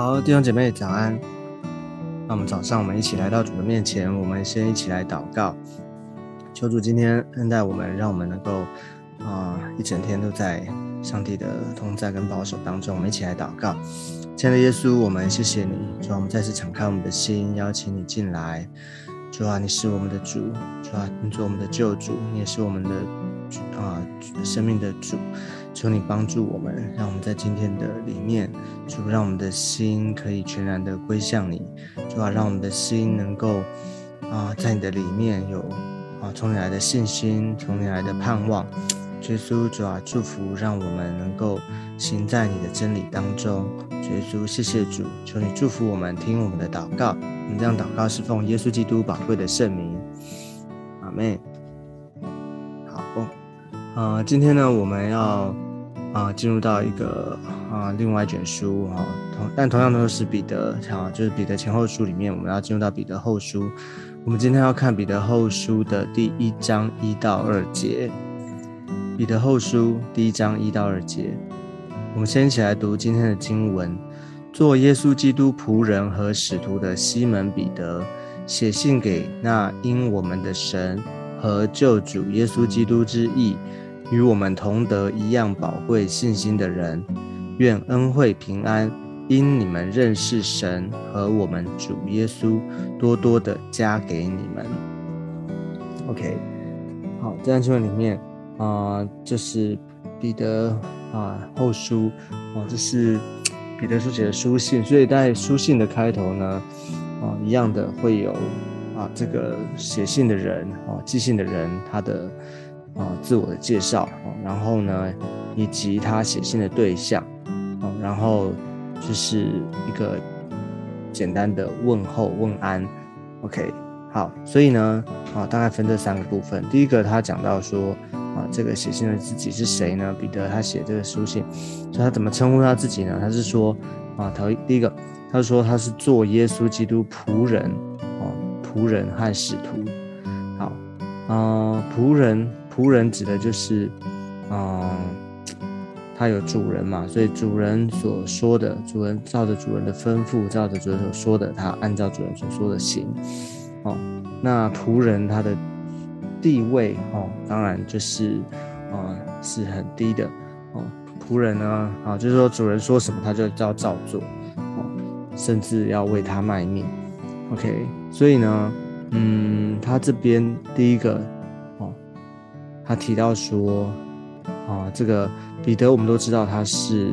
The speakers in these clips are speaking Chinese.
好，弟兄姐妹早安。那我们早上，我们一起来到主的面前，我们先一起来祷告，求主今天恩待我们，让我们能够啊一整天都在上帝的同在跟保守当中。我们一起来祷告，亲爱的耶稣，我们谢谢你，主啊，我们再次敞开我们的心，邀请你进来。主啊，你是我们的主，主啊，你做我们的救主，你也是我们的主啊生命的主。求你帮助我们，让我们在今天的里面，主让我们的心可以全然的归向你，主啊，让我们的心能够啊，在你的里面有啊，从你来的信心，从你来的盼望。耶稣，主啊，祝福，让我们能够行在你的真理当中。耶稣，谢谢主，求你祝福我们，听我们的祷告。我们这样祷告是奉耶稣基督宝贵的圣名。阿妹，好，嗯，今天呢，我们要。啊，进入到一个啊，另外一卷书哈，同但同样都是彼得啊，就是彼得前后书里面，我们要进入到彼得后书。我们今天要看彼得后书的第一章一到二节。彼得后书第一章一到二节，我们先一起来读今天的经文。做耶稣基督仆人和使徒的西门彼得，写信给那因我们的神和救主耶稣基督之意。与我们同得一样宝贵信心的人，愿恩惠平安因你们认识神和我们主耶稣，多多的加给你们。OK，好，这段经文里面啊，这是彼得啊后书啊，这是彼得书写的书信，所以在书信的开头呢，啊，一样的会有啊这个写信的人啊，寄信的人他的。啊，自我的介绍，然后呢，以及他写信的对象，啊，然后就是一个简单的问候问安，OK，好，所以呢，啊，大概分这三个部分。第一个，他讲到说，啊，这个写信的自己是谁呢？彼得他写这个书信，所以他怎么称呼他自己呢？他是说，啊，头第一个，他说他是做耶稣基督仆人，哦，仆人和使徒，好，啊，仆人。仆人指的就是，嗯，他有主人嘛，所以主人所说的，主人照着主人的吩咐，照着主人所说的，他按照主人所说的行。哦，那仆人他的地位，哦，当然就是，啊，是很低的。哦，仆人呢，啊，就是说主人说什么，他就照照做，哦，甚至要为他卖命。OK，所以呢，嗯，他这边第一个。他提到说，啊，这个彼得我们都知道他是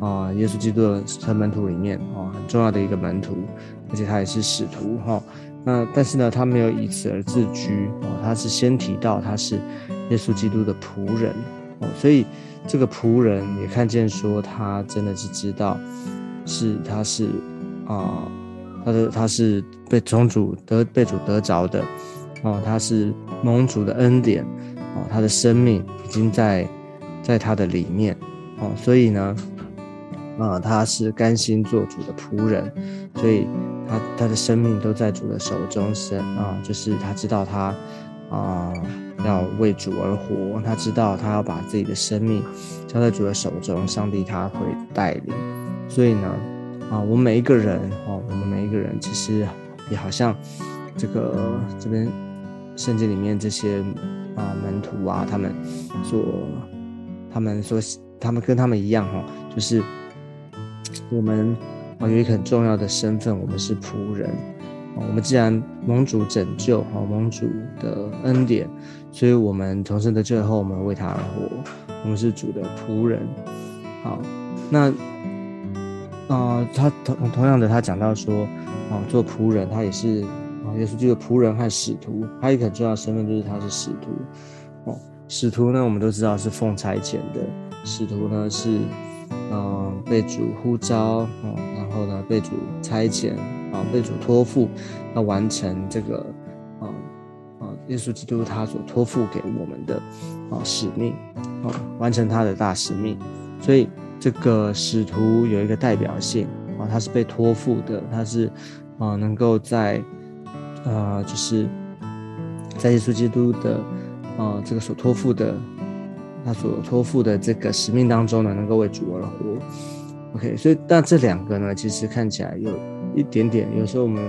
啊，耶稣基督的成门徒里面啊很重要的一个门徒，而且他也是使徒哈。那但是呢，他没有以此而自居哦，他是先提到他是耶稣基督的仆人哦，所以这个仆人也看见说他真的是知道是他是啊，他的他是被宗主得被主得着的。哦，他是蒙主的恩典，哦，他的生命已经在在他的里面，哦，所以呢，啊，他是甘心做主的仆人，所以他他的生命都在主的手中，是啊，就是他知道他啊要为主而活，他知道他要把自己的生命交在主的手中，上帝他会带领，所以呢，啊，我们每一个人，哦，我们每一个人其实也好像这个这边。圣经里面这些啊门徒啊，他们所他们说他们跟他们一样哈，就是我们啊有一个很重要的身份，我们是仆人啊。我们既然蒙主拯救啊，蒙主的恩典，所以我们重生的最后，我们为他而活，我们是主的仆人。好，那啊他同同样的，他讲到说啊，做仆人他也是。耶稣基督的仆人和使徒，还有一个很重要的身份就是他是使徒。哦，使徒呢，我们都知道是奉差遣的。使徒呢是，嗯，被主呼召，哦，然后呢被主差遣，啊，被主托付，要完成这个，啊啊，耶稣基督他所托付给我们的，啊，使命，啊，完成他的大使命。所以这个使徒有一个代表性，啊，他是被托付的，他是，啊，能够在。啊，就是在耶稣基督的啊这个所托付的，他所托付的这个使命当中呢，能够为主而活。OK，所以但这两个呢，其实看起来有一点点，有时候我们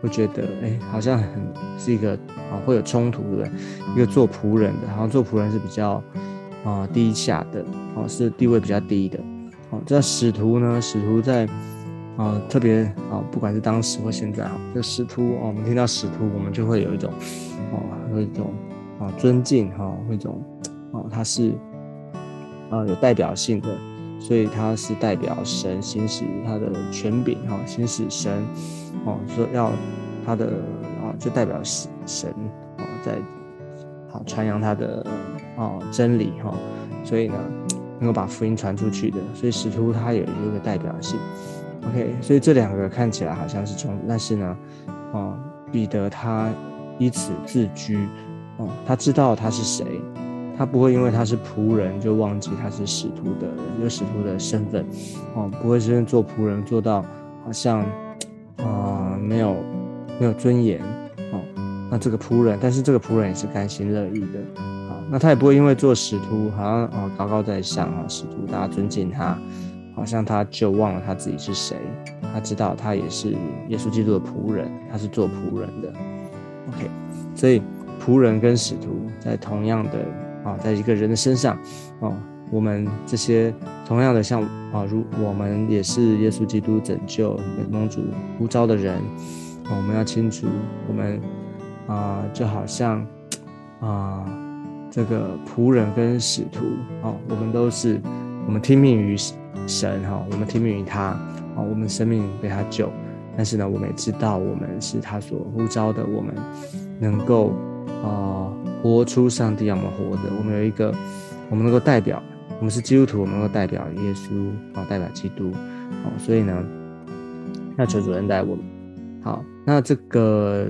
会觉得，哎，好像很是一个啊会有冲突，对不对？一个做仆人的，好像做仆人是比较啊低下的，哦，是地位比较低的。哦，这使徒呢，使徒在啊特别啊，不管是当时或现在啊，这使徒哦，我们听到使徒，我们就会有一种哦，有一种啊尊敬哈，一种哦，他是啊有代表性的。所以他是代表神行使他的权柄哈，行使神哦，说要他的啊，就代表神神哦，在好传扬他的哦真理哈，所以呢能够把福音传出去的，所以使徒他有一个代表性。OK，所以这两个看起来好像是冲突，但是呢，哦，彼得他以此自居哦，他知道他是谁。他不会因为他是仆人就忘记他是使徒的有使徒的身份，哦，不会真正做仆人做到好像啊没有没有尊严，哦，那这个仆人，但是这个仆人也是甘心乐意的，啊，那他也不会因为做使徒好像啊高高在上啊使徒大家尊敬他，好像他就忘了他自己是谁，他知道他也是耶稣基督的仆人，他是做仆人的，OK，所以仆人跟使徒在同样的。啊，在一个人的身上，哦，我们这些同样的像啊，如我们也是耶稣基督拯救蒙主呼召的人，我们要清楚，我们啊，就好像啊，这个仆人跟使徒，哦，我们都是我们听命于神，哈，我们听命于他，啊，我们生命被他救，但是呢，我们也知道我们是他所呼召的，我们能够啊。活出上帝要我们活的，我们有一个，我们能够代表，我们是基督徒，我们能够代表耶稣，啊，代表基督，好，所以呢，要求主恩待我们。好，那这个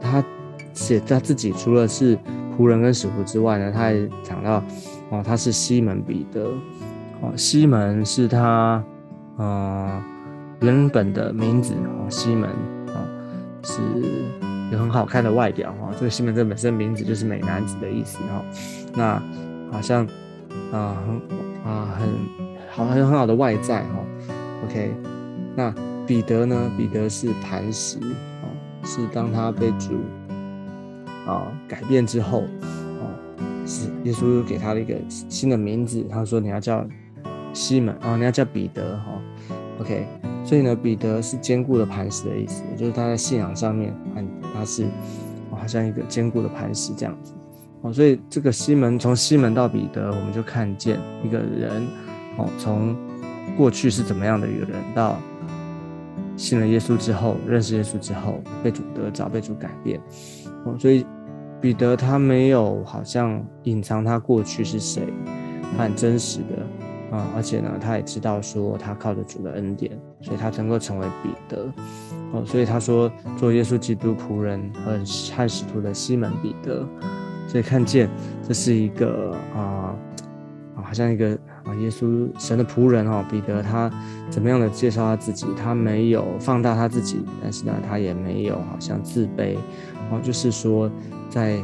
他写他自己，除了是仆人跟使徒之外呢，他还讲到，哦，他是西门彼得，哦，西门是他，啊，原本的名字，哦，西门，啊，是。有很好看的外表哈，这个西门这本身名字就是美男子的意思哈。那好像啊很啊很好很很好的外在哈。OK，那彼得呢？彼得是磐石啊，是当他被主啊改变之后啊，是耶稣给他了一个新的名字。他说你要叫西门啊，你要叫彼得哈。OK，所以呢，彼得是坚固的磐石的意思，就是他在信仰上面很。他是，好像一个坚固的磐石这样子，哦，所以这个西门从西门到彼得，我们就看见一个人，哦，从过去是怎么样的一个人，到信了耶稣之后，认识耶稣之后，被主得着，被主改变，哦，所以彼得他没有好像隐藏他过去是谁，他很真实的。啊，而且呢，他也知道说他靠着主的恩典，所以他能够成为彼得。哦，所以他说做耶稣基督仆人和汉使徒的西门彼得。所以看见这是一个啊啊，好像一个啊耶稣神的仆人哦，彼得他怎么样的介绍他自己？他没有放大他自己，但是呢，他也没有好像自卑。哦，就是说在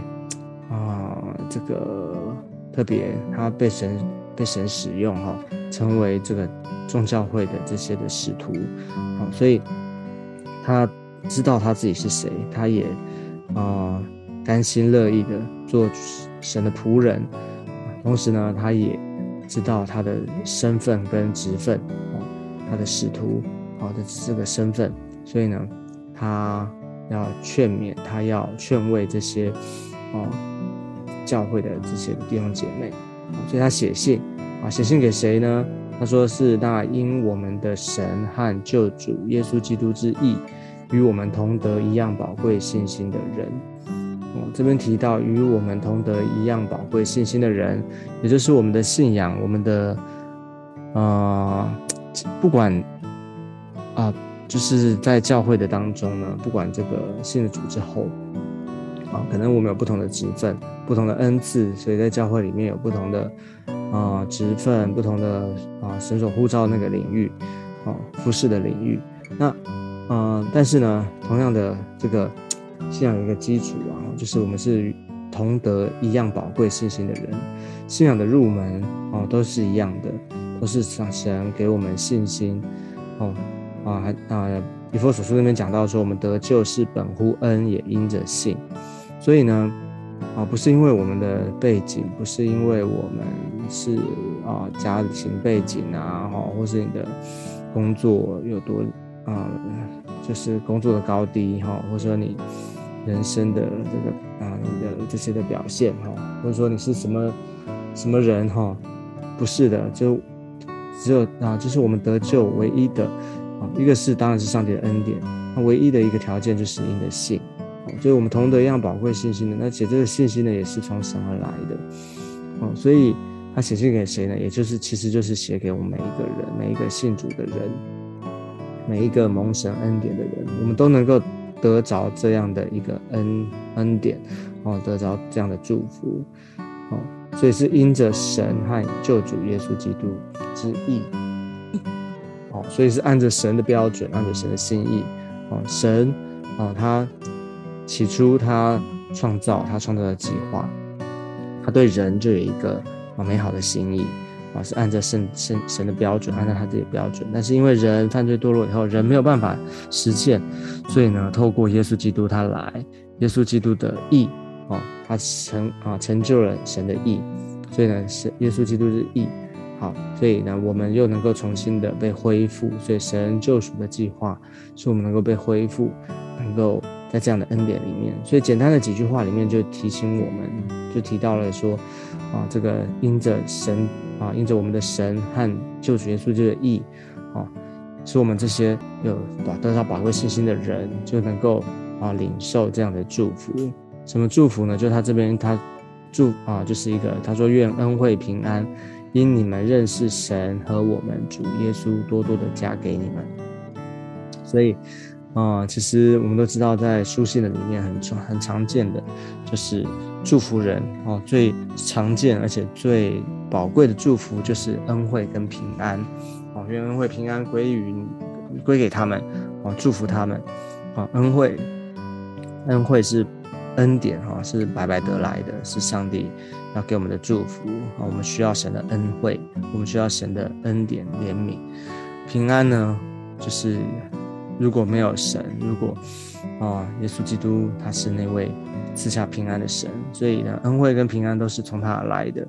啊这个特别他被神。被神使用哈，成为这个众教会的这些的使徒，好，所以他知道他自己是谁，他也啊甘心乐意的做神的仆人，同时呢，他也知道他的身份跟职分，哦，他的使徒好的这个身份，所以呢，他要劝勉，他要劝慰这些哦教会的这些弟兄姐妹。所以他写信啊，写信给谁呢？他说是那因我们的神和救主耶稣基督之意，与我们同得一样宝贵信心的人。哦，这边提到与我们同得一样宝贵信心的人，也就是我们的信仰，我们的啊，不管啊，就是在教会的当中呢，不管这个信了主之后。啊，可能我们有不同的职分、不同的恩赐，所以在教会里面有不同的啊职分、不同的啊神所呼召那个领域，啊服饰的领域。那啊，但是呢，同样的这个信仰有一个基础啊，就是我们是同得一样宝贵信心的人，信仰的入门哦都是一样的，都是上神给我们信心。哦，啊，还啊，以弗所书那边讲到说，我们得救是本乎恩，也因着信。所以呢，啊，不是因为我们的背景，不是因为我们是啊家庭背景啊，哈，或是你的工作有多啊，就是工作的高低哈，或者说你人生的这个啊，你的这些的表现哈，或者说你是什么什么人哈，不是的，就只有啊，就是我们得救唯一的啊，一个是当然是上帝的恩典，那唯一的一个条件就是你的信。所以，我们同得一样宝贵信心的，那写这个信心呢，也是从神而来的。哦，所以他写信给谁呢？也就是，其实就是写给我们每一个人，每一个信主的人，每一个蒙神恩典的人，我们都能够得着这样的一个恩恩典，哦，得着这样的祝福。哦，所以是因着神和救主耶稣基督之意。哦，所以是按着神的标准，按着神的心意。哦，神，哦，他。起初，他创造他创造的计划，他对人就有一个啊美好的心意啊，是按照圣圣神的标准，按照他自己的标准。但是因为人犯罪堕落以后，人没有办法实现，所以呢，透过耶稣基督他来，耶稣基督的义啊，他成啊成就了神的义，所以呢，是耶稣基督是义，好，所以呢，我们又能够重新的被恢复。所以神救赎的计划，是我们能够被恢复，能够。在这样的恩典里面，所以简单的几句话里面就提醒我们，就提到了说，啊，这个因着神啊，因着我们的神和救主耶稣这个义，啊，使我们这些有得到宝贵信心的人就能够啊领受这样的祝福。什么祝福呢？就他这边他祝啊，就是一个他说愿恩惠平安，因你们认识神和我们主耶稣多多的加给你们。所以。啊，其实我们都知道，在书信的里面很常很常见的，就是祝福人哦，最常见而且最宝贵的祝福就是恩惠跟平安哦，愿恩惠平安归于归给他们哦，祝福他们啊，恩惠恩惠是恩典哈，是白白得来的，是上帝要给我们的祝福啊，我们需要神的恩惠，我们需要神的恩典怜悯，平安呢就是。如果没有神，如果啊，耶稣基督他是那位赐下平安的神，所以呢，恩惠跟平安都是从他而来的。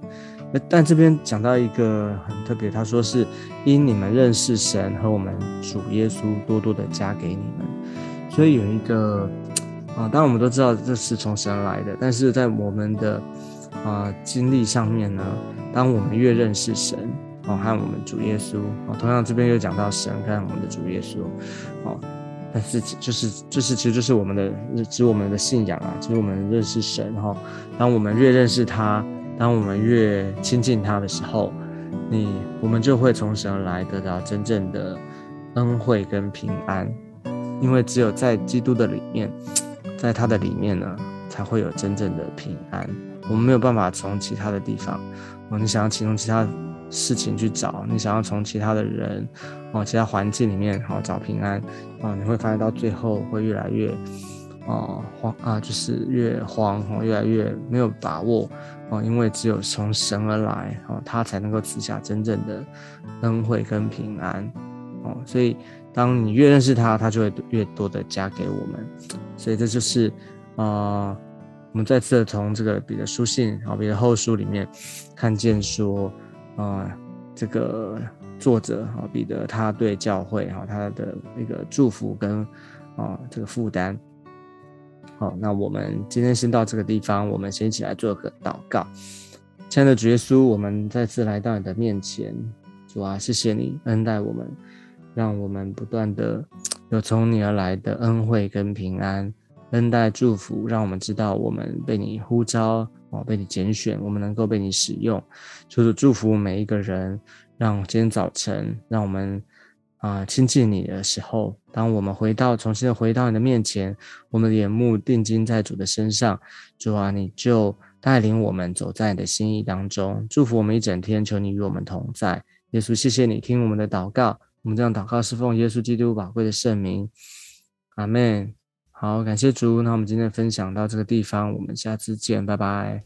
但这边讲到一个很特别，他说是因你们认识神和我们主耶稣多多的加给你们，所以有一个啊，当然我们都知道这是从神来的，但是在我们的啊经历上面呢，当我们越认识神。哦，和我们主耶稣哦，同样这边又讲到神跟我们的主耶稣哦，但是就是就是其实就是我们的指我们的信仰啊，就是我们认识神哈。当我们越认识他，当我们越亲近他的时候，你我们就会从神来得到真正的恩惠跟平安，因为只有在基督的里面，在他的里面呢，才会有真正的平安。我们没有办法从其他的地方，哦，你想要启动其他。事情去找你想要从其他的人哦，其他环境里面好找平安啊，你会发现到最后会越来越啊慌啊，就是越慌哦，越来越没有把握哦，因为只有从神而来哦，他才能够赐下真正的恩惠跟平安哦，所以当你越认识他，他就会越多的加给我们，所以这就是啊，我们再次的从这个彼得书信啊，彼得后书里面看见说。啊，这个作者啊，彼得他对教会哈，他的一个祝福跟啊这个负担。好，那我们今天先到这个地方，我们先一起来做个祷告。亲爱的主耶稣，我们再次来到你的面前，主啊，谢谢你恩待我们，让我们不断的有从你而来的恩惠跟平安，恩待祝福，让我们知道我们被你呼召。哦，被你拣选，我们能够被你使用，就是祝福每一个人。让今天早晨，让我们啊亲近你的时候，当我们回到重新的回到你的面前，我们的眼目定睛在主的身上，主啊，你就带领我们走在你的心意当中，祝福我们一整天。求你与我们同在，耶稣，谢谢你听我们的祷告。我们这样祷告是奉耶稣基督宝贵的圣名，阿门。好，感谢猪。那我们今天分享到这个地方，我们下次见，拜拜。